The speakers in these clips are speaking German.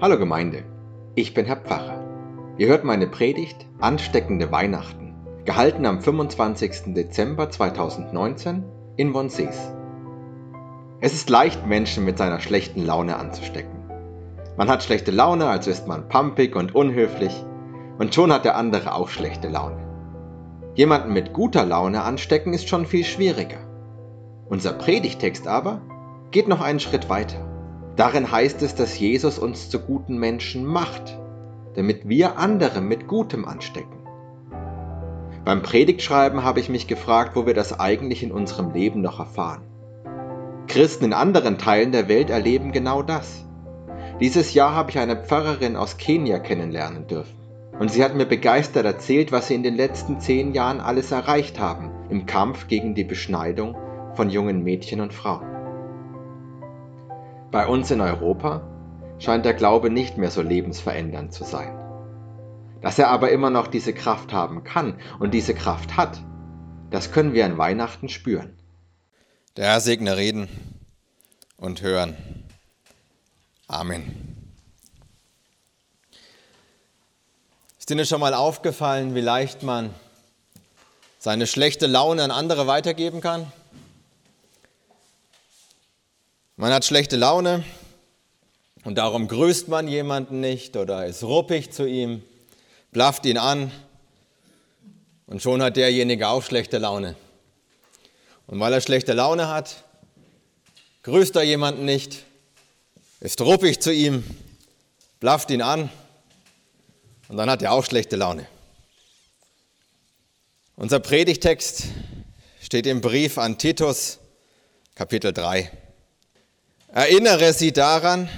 Hallo Gemeinde, ich bin Herr Pfarrer. Ihr hört meine Predigt Ansteckende Weihnachten, gehalten am 25. Dezember 2019 in Wonsees. Es ist leicht, Menschen mit seiner schlechten Laune anzustecken. Man hat schlechte Laune, also ist man pampig und unhöflich, und schon hat der andere auch schlechte Laune. Jemanden mit guter Laune anstecken ist schon viel schwieriger. Unser Predigtext aber geht noch einen Schritt weiter. Darin heißt es, dass Jesus uns zu guten Menschen macht, damit wir andere mit Gutem anstecken. Beim Predigtschreiben habe ich mich gefragt, wo wir das eigentlich in unserem Leben noch erfahren. Christen in anderen Teilen der Welt erleben genau das. Dieses Jahr habe ich eine Pfarrerin aus Kenia kennenlernen dürfen. Und sie hat mir begeistert erzählt, was sie in den letzten zehn Jahren alles erreicht haben im Kampf gegen die Beschneidung von jungen Mädchen und Frauen. Bei uns in Europa scheint der Glaube nicht mehr so lebensverändernd zu sein. Dass er aber immer noch diese Kraft haben kann und diese Kraft hat, das können wir an Weihnachten spüren. Der Herr segne reden und hören. Amen. Ist Ihnen schon mal aufgefallen, wie leicht man seine schlechte Laune an andere weitergeben kann? Man hat schlechte Laune und darum grüßt man jemanden nicht oder ist ruppig zu ihm, blafft ihn an und schon hat derjenige auch schlechte Laune. Und weil er schlechte Laune hat, grüßt er jemanden nicht, ist ruppig zu ihm, blafft ihn an und dann hat er auch schlechte Laune. Unser Predigtext steht im Brief an Titus, Kapitel 3. Erinnere sie daran,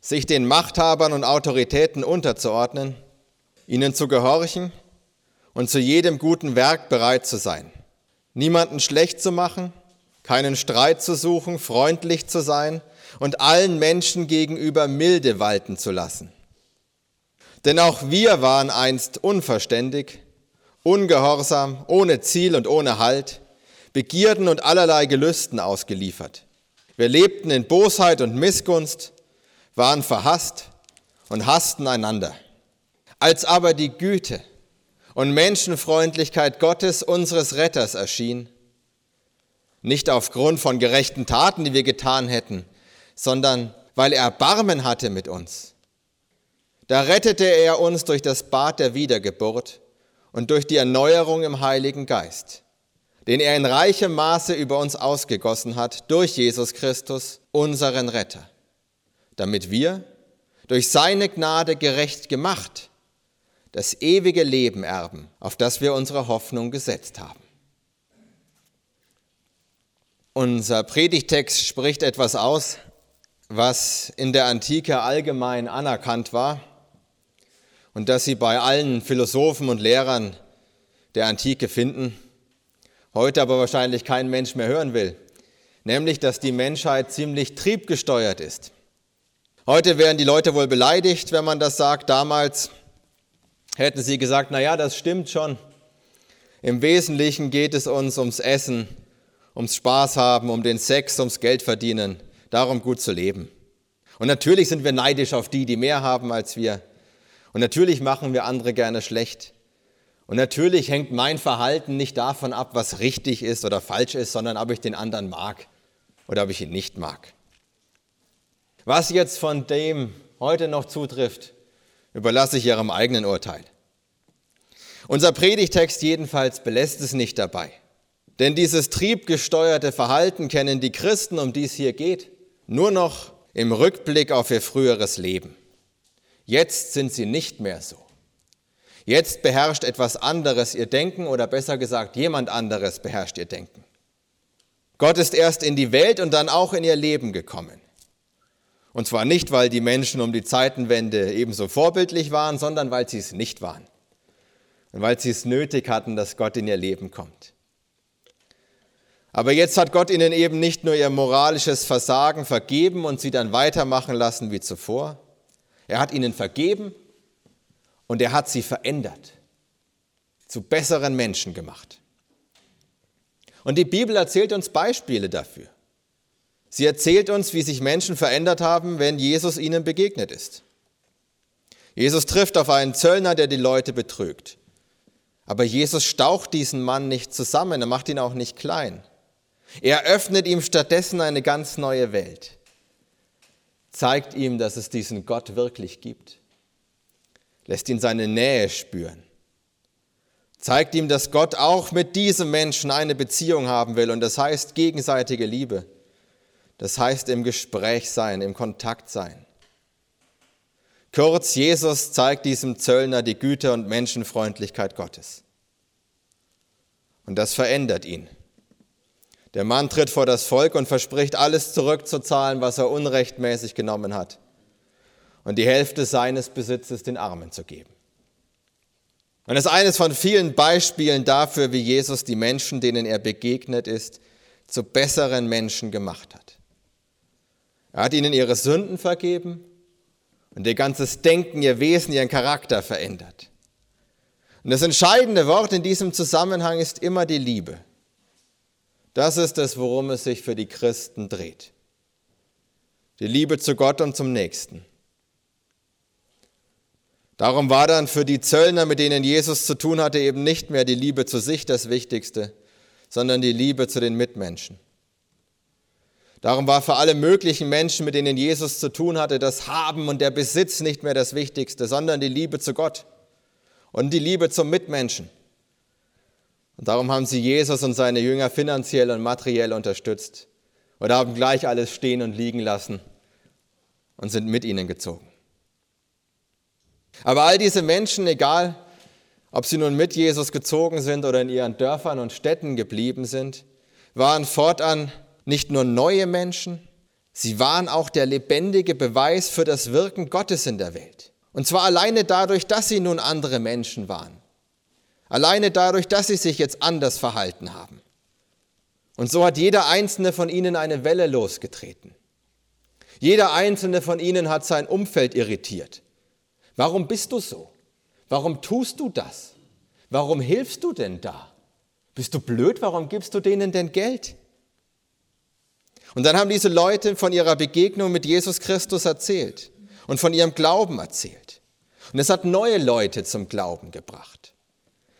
sich den Machthabern und Autoritäten unterzuordnen, ihnen zu gehorchen und zu jedem guten Werk bereit zu sein. Niemanden schlecht zu machen, keinen Streit zu suchen, freundlich zu sein und allen Menschen gegenüber milde walten zu lassen. Denn auch wir waren einst unverständig, ungehorsam, ohne Ziel und ohne Halt, Begierden und allerlei Gelüsten ausgeliefert. Wir lebten in Bosheit und Missgunst, waren verhasst und hassten einander. Als aber die Güte und Menschenfreundlichkeit Gottes unseres Retters erschien, nicht aufgrund von gerechten Taten, die wir getan hätten, sondern weil er Erbarmen hatte mit uns. Da rettete er uns durch das Bad der Wiedergeburt und durch die Erneuerung im Heiligen Geist den er in reichem Maße über uns ausgegossen hat durch Jesus Christus, unseren Retter, damit wir, durch seine Gnade gerecht gemacht, das ewige Leben erben, auf das wir unsere Hoffnung gesetzt haben. Unser Predigtext spricht etwas aus, was in der Antike allgemein anerkannt war und das Sie bei allen Philosophen und Lehrern der Antike finden heute aber wahrscheinlich kein Mensch mehr hören will, nämlich dass die Menschheit ziemlich triebgesteuert ist. Heute wären die Leute wohl beleidigt, wenn man das sagt. Damals hätten sie gesagt, na ja, das stimmt schon. Im Wesentlichen geht es uns ums Essen, ums Spaß haben, um den Sex, ums Geld verdienen, darum gut zu leben. Und natürlich sind wir neidisch auf die, die mehr haben als wir. Und natürlich machen wir andere gerne schlecht. Und natürlich hängt mein Verhalten nicht davon ab, was richtig ist oder falsch ist, sondern ob ich den anderen mag oder ob ich ihn nicht mag. Was jetzt von dem heute noch zutrifft, überlasse ich Ihrem eigenen Urteil. Unser Predigtext jedenfalls belässt es nicht dabei. Denn dieses triebgesteuerte Verhalten kennen die Christen, um die es hier geht, nur noch im Rückblick auf ihr früheres Leben. Jetzt sind sie nicht mehr so. Jetzt beherrscht etwas anderes ihr Denken oder besser gesagt, jemand anderes beherrscht ihr Denken. Gott ist erst in die Welt und dann auch in ihr Leben gekommen. Und zwar nicht, weil die Menschen um die Zeitenwende ebenso vorbildlich waren, sondern weil sie es nicht waren. Und weil sie es nötig hatten, dass Gott in ihr Leben kommt. Aber jetzt hat Gott ihnen eben nicht nur ihr moralisches Versagen vergeben und sie dann weitermachen lassen wie zuvor. Er hat ihnen vergeben und er hat sie verändert, zu besseren Menschen gemacht. Und die Bibel erzählt uns Beispiele dafür. Sie erzählt uns, wie sich Menschen verändert haben, wenn Jesus ihnen begegnet ist. Jesus trifft auf einen Zöllner, der die Leute betrügt. Aber Jesus staucht diesen Mann nicht zusammen, er macht ihn auch nicht klein. Er öffnet ihm stattdessen eine ganz neue Welt, zeigt ihm, dass es diesen Gott wirklich gibt, lässt ihn seine Nähe spüren, zeigt ihm, dass Gott auch mit diesem Menschen eine Beziehung haben will und das heißt gegenseitige Liebe, das heißt im Gespräch sein, im Kontakt sein. Kurz, Jesus zeigt diesem Zöllner die Güte und Menschenfreundlichkeit Gottes. Und das verändert ihn. Der Mann tritt vor das Volk und verspricht, alles zurückzuzahlen, was er unrechtmäßig genommen hat. Und die Hälfte seines Besitzes den Armen zu geben. Und das ist eines von vielen Beispielen dafür, wie Jesus die Menschen, denen er begegnet ist, zu besseren Menschen gemacht hat. Er hat ihnen ihre Sünden vergeben und ihr ganzes Denken, ihr Wesen, ihren Charakter verändert. Und das entscheidende Wort in diesem Zusammenhang ist immer die Liebe. Das ist es, worum es sich für die Christen dreht. Die Liebe zu Gott und zum Nächsten. Darum war dann für die Zöllner, mit denen Jesus zu tun hatte, eben nicht mehr die Liebe zu sich das Wichtigste, sondern die Liebe zu den Mitmenschen. Darum war für alle möglichen Menschen, mit denen Jesus zu tun hatte, das Haben und der Besitz nicht mehr das Wichtigste, sondern die Liebe zu Gott und die Liebe zum Mitmenschen. Und darum haben sie Jesus und seine Jünger finanziell und materiell unterstützt und haben gleich alles stehen und liegen lassen und sind mit ihnen gezogen. Aber all diese Menschen, egal ob sie nun mit Jesus gezogen sind oder in ihren Dörfern und Städten geblieben sind, waren fortan nicht nur neue Menschen, sie waren auch der lebendige Beweis für das Wirken Gottes in der Welt. Und zwar alleine dadurch, dass sie nun andere Menschen waren. Alleine dadurch, dass sie sich jetzt anders verhalten haben. Und so hat jeder einzelne von ihnen eine Welle losgetreten. Jeder einzelne von ihnen hat sein Umfeld irritiert. Warum bist du so? Warum tust du das? Warum hilfst du denn da? Bist du blöd? Warum gibst du denen denn Geld? Und dann haben diese Leute von ihrer Begegnung mit Jesus Christus erzählt und von ihrem Glauben erzählt. Und es hat neue Leute zum Glauben gebracht.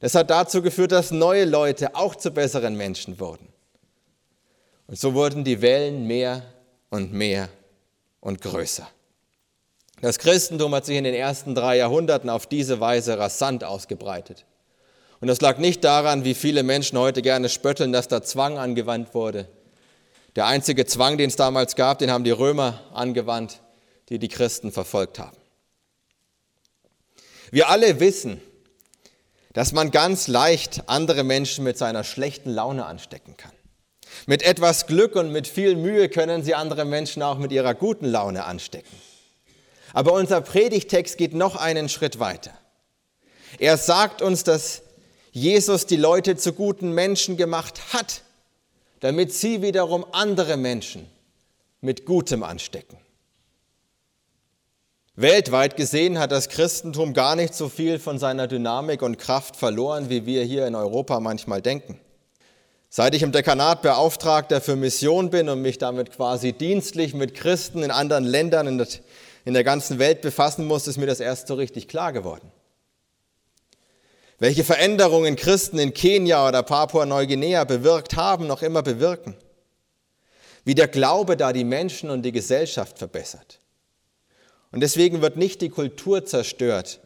Das hat dazu geführt, dass neue Leute auch zu besseren Menschen wurden. Und so wurden die Wellen mehr und mehr und größer. Das Christentum hat sich in den ersten drei Jahrhunderten auf diese Weise rasant ausgebreitet. Und das lag nicht daran, wie viele Menschen heute gerne spötteln, dass da Zwang angewandt wurde, der einzige Zwang, den es damals gab, den haben die Römer angewandt, die die Christen verfolgt haben. Wir alle wissen, dass man ganz leicht andere Menschen mit seiner schlechten Laune anstecken kann. Mit etwas Glück und mit viel Mühe können sie andere Menschen auch mit ihrer guten Laune anstecken. Aber unser Predigtext geht noch einen Schritt weiter. Er sagt uns, dass Jesus die Leute zu guten Menschen gemacht hat damit sie wiederum andere Menschen mit Gutem anstecken. Weltweit gesehen hat das Christentum gar nicht so viel von seiner Dynamik und Kraft verloren, wie wir hier in Europa manchmal denken. Seit ich im Dekanat Beauftragter für Mission bin und mich damit quasi dienstlich mit Christen in anderen Ländern in der ganzen Welt befassen muss, ist mir das erst so richtig klar geworden welche Veränderungen Christen in Kenia oder Papua-Neuguinea bewirkt haben, noch immer bewirken. Wie der Glaube da die Menschen und die Gesellschaft verbessert. Und deswegen wird nicht die Kultur zerstört,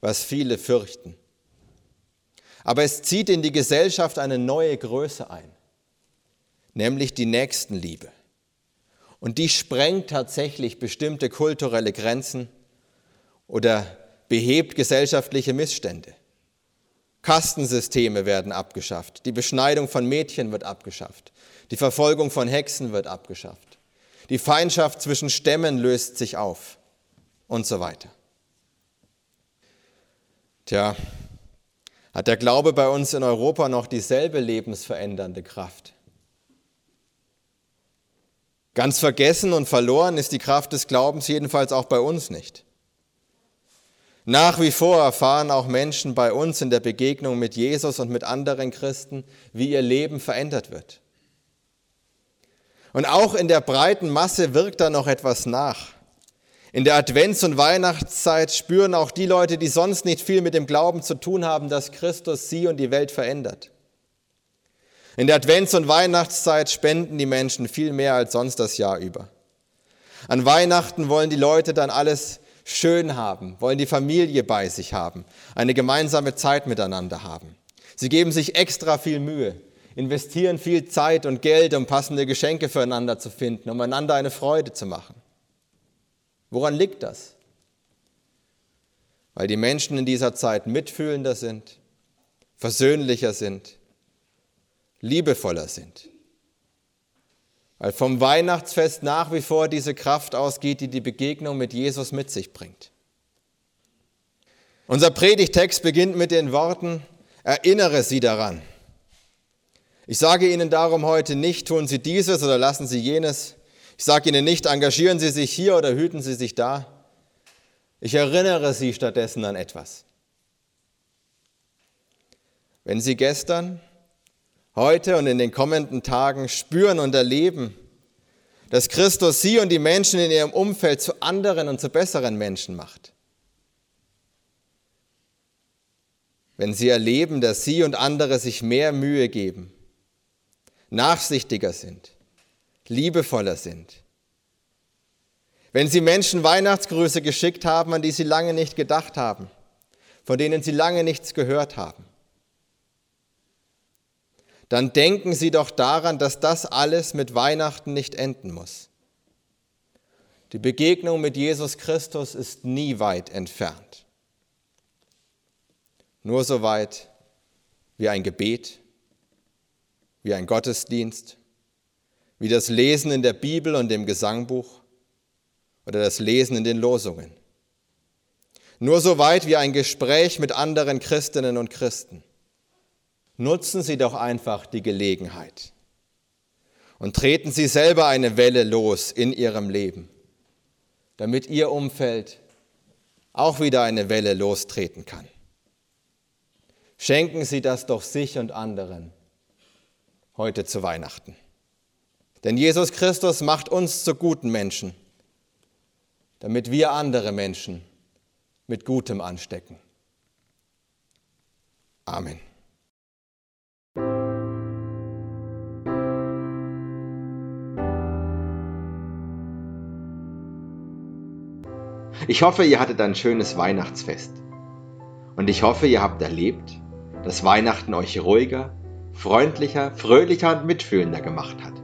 was viele fürchten. Aber es zieht in die Gesellschaft eine neue Größe ein, nämlich die Nächstenliebe. Und die sprengt tatsächlich bestimmte kulturelle Grenzen oder behebt gesellschaftliche Missstände. Kastensysteme werden abgeschafft. Die Beschneidung von Mädchen wird abgeschafft. Die Verfolgung von Hexen wird abgeschafft. Die Feindschaft zwischen Stämmen löst sich auf und so weiter. Tja, hat der Glaube bei uns in Europa noch dieselbe lebensverändernde Kraft? Ganz vergessen und verloren ist die Kraft des Glaubens jedenfalls auch bei uns nicht. Nach wie vor erfahren auch Menschen bei uns in der Begegnung mit Jesus und mit anderen Christen, wie ihr Leben verändert wird. Und auch in der breiten Masse wirkt da noch etwas nach. In der Advents- und Weihnachtszeit spüren auch die Leute, die sonst nicht viel mit dem Glauben zu tun haben, dass Christus sie und die Welt verändert. In der Advents- und Weihnachtszeit spenden die Menschen viel mehr als sonst das Jahr über. An Weihnachten wollen die Leute dann alles schön haben, wollen die Familie bei sich haben, eine gemeinsame Zeit miteinander haben. Sie geben sich extra viel Mühe, investieren viel Zeit und Geld, um passende Geschenke füreinander zu finden, um einander eine Freude zu machen. Woran liegt das? Weil die Menschen in dieser Zeit mitfühlender sind, versöhnlicher sind, liebevoller sind. Weil vom Weihnachtsfest nach wie vor diese Kraft ausgeht, die die Begegnung mit Jesus mit sich bringt. Unser Predigtext beginnt mit den Worten, erinnere sie daran. Ich sage Ihnen darum heute nicht, tun Sie dieses oder lassen Sie jenes. Ich sage Ihnen nicht, engagieren Sie sich hier oder hüten Sie sich da. Ich erinnere Sie stattdessen an etwas. Wenn Sie gestern heute und in den kommenden Tagen spüren und erleben, dass Christus sie und die Menschen in ihrem Umfeld zu anderen und zu besseren Menschen macht. Wenn sie erleben, dass sie und andere sich mehr Mühe geben, nachsichtiger sind, liebevoller sind. Wenn sie Menschen Weihnachtsgrüße geschickt haben, an die sie lange nicht gedacht haben, von denen sie lange nichts gehört haben dann denken Sie doch daran, dass das alles mit Weihnachten nicht enden muss. Die Begegnung mit Jesus Christus ist nie weit entfernt. Nur so weit wie ein Gebet, wie ein Gottesdienst, wie das Lesen in der Bibel und dem Gesangbuch oder das Lesen in den Losungen. Nur so weit wie ein Gespräch mit anderen Christinnen und Christen. Nutzen Sie doch einfach die Gelegenheit und treten Sie selber eine Welle los in Ihrem Leben, damit Ihr Umfeld auch wieder eine Welle lostreten kann. Schenken Sie das doch sich und anderen heute zu Weihnachten. Denn Jesus Christus macht uns zu guten Menschen, damit wir andere Menschen mit Gutem anstecken. Amen. Ich hoffe, ihr hattet ein schönes Weihnachtsfest. Und ich hoffe, ihr habt erlebt, dass Weihnachten euch ruhiger, freundlicher, fröhlicher und mitfühlender gemacht hat.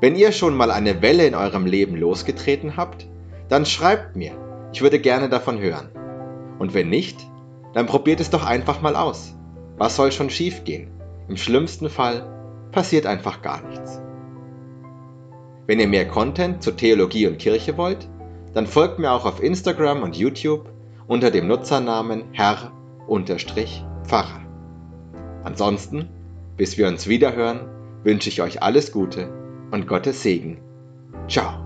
Wenn ihr schon mal eine Welle in eurem Leben losgetreten habt, dann schreibt mir. Ich würde gerne davon hören. Und wenn nicht, dann probiert es doch einfach mal aus. Was soll schon schiefgehen? Im schlimmsten Fall passiert einfach gar nichts. Wenn ihr mehr Content zur Theologie und Kirche wollt, dann folgt mir auch auf Instagram und YouTube unter dem Nutzernamen Herr-Pfarrer. Ansonsten, bis wir uns wiederhören, wünsche ich euch alles Gute und Gottes Segen. Ciao.